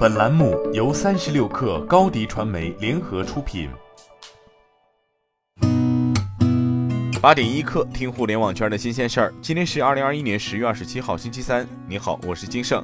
本栏目由三十六氪高低传媒联合出品。八点一刻，听互联网圈的新鲜事儿。今天是二零二一年十月二十七号，星期三。你好，我是金盛。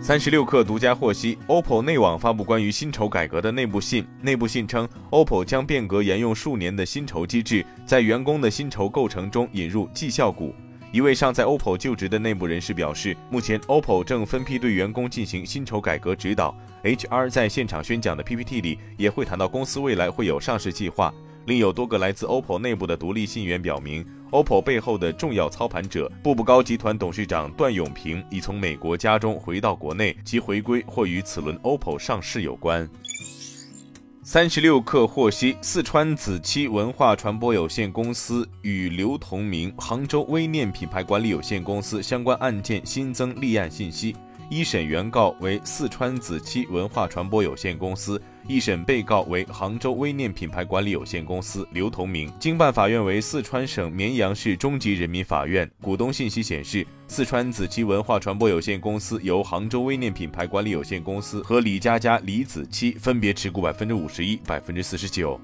三十六氪独家获悉，OPPO 内网发布关于薪酬改革的内部信。内部信称，OPPO 将变革沿用数年的薪酬机制，在员工的薪酬构成中引入绩效股。一位尚在 OPPO 就职的内部人士表示，目前 OPPO 正分批对员工进行薪酬改革指导。HR 在现场宣讲的 PPT 里也会谈到公司未来会有上市计划。另有多个来自 OPPO 内部的独立信源表明，OPPO 背后的重要操盘者步步高集团董事长段永平已从美国家中回到国内，其回归或与此轮 OPPO 上市有关。三十六氪获悉，四川子期文化传播有限公司与刘同明杭州微念品牌管理有限公司相关案件新增立案信息，一审原告为四川子期文化传播有限公司。一审被告为杭州微念品牌管理有限公司刘同明，经办法院为四川省绵阳市中级人民法院。股东信息显示，四川子期文化传播有限公司由杭州微念品牌管理有限公司和李佳佳、李子期分别持股百分之五十一、百分之四十九。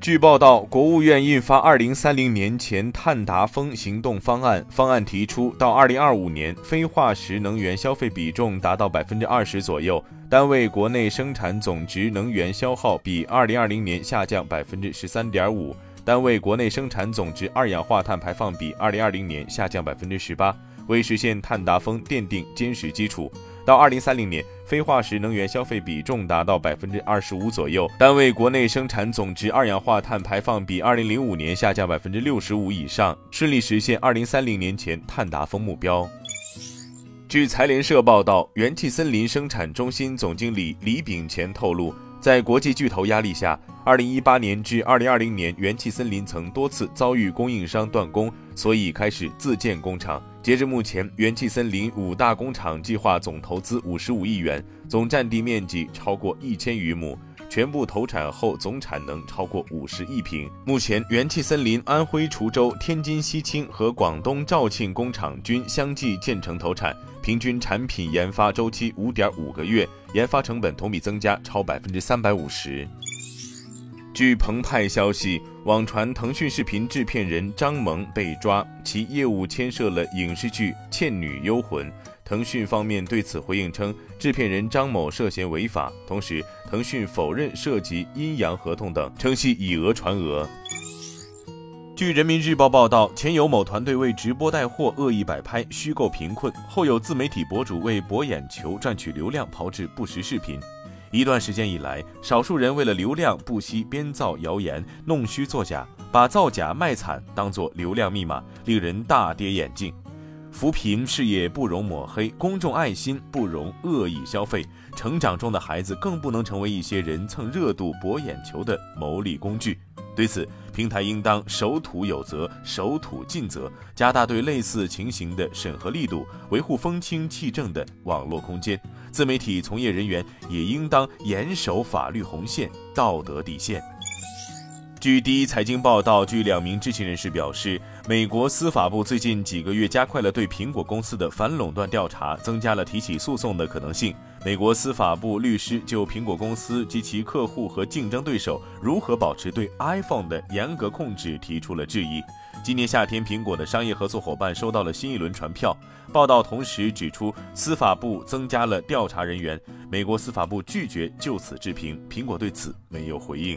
据报道，国务院印发《二零三零年前碳达峰行动方案》，方案提出，到二零二五年，非化石能源消费比重达到百分之二十左右，单位国内生产总值能源消耗比二零二零年下降百分之十三点五，单位国内生产总值二氧化碳排放比二零二零年下降百分之十八，为实现碳达峰奠定坚实基础。到二零三零年，非化石能源消费比重达到百分之二十五左右，单位国内生产总值二氧化碳排放比二零零五年下降百分之六十五以上，顺利实现二零三零年前碳达峰目标。据财联社报道，元气森林生产中心总经理李炳乾透露，在国际巨头压力下，二零一八年至二零二零年，元气森林曾多次遭遇供应商断供，所以开始自建工厂。截至目前，元气森林五大工厂计划总投资五十五亿元，总占地面积超过一千余亩，全部投产后总产能超过五十亿平。目前，元气森林安徽滁州、天津西青和广东肇庆工厂均相继建成投产，平均产品研发周期五点五个月，研发成本同比增加超百分之三百五十。据澎湃消息，网传腾讯视频制片人张萌被抓，其业务牵涉了影视剧《倩女幽魂》。腾讯方面对此回应称，制片人张某涉嫌违法，同时腾讯否认涉及阴阳合同等，称系以讹传讹。据人民日报报道，前有某团队为直播带货恶意摆拍、虚构贫困，后有自媒体博主为博眼球、赚取流量炮制不实视频。一段时间以来，少数人为了流量不惜编造谣言、弄虚作假，把造假卖惨当做流量密码，令人大跌眼镜。扶贫事业不容抹黑，公众爱心不容恶意消费。成长中的孩子更不能成为一些人蹭热度、博眼球的牟利工具。对此，平台应当守土有责、守土尽责，加大对类似情形的审核力度，维护风清气正的网络空间。自媒体从业人员也应当严守法律红线、道德底线。据第一财经报道，据两名知情人士表示，美国司法部最近几个月加快了对苹果公司的反垄断调查，增加了提起诉讼的可能性。美国司法部律师就苹果公司及其客户和竞争对手如何保持对 iPhone 的严格控制提出了质疑。今年夏天，苹果的商业合作伙伴收到了新一轮传票。报道同时指出，司法部增加了调查人员。美国司法部拒绝就此置评，苹果对此没有回应。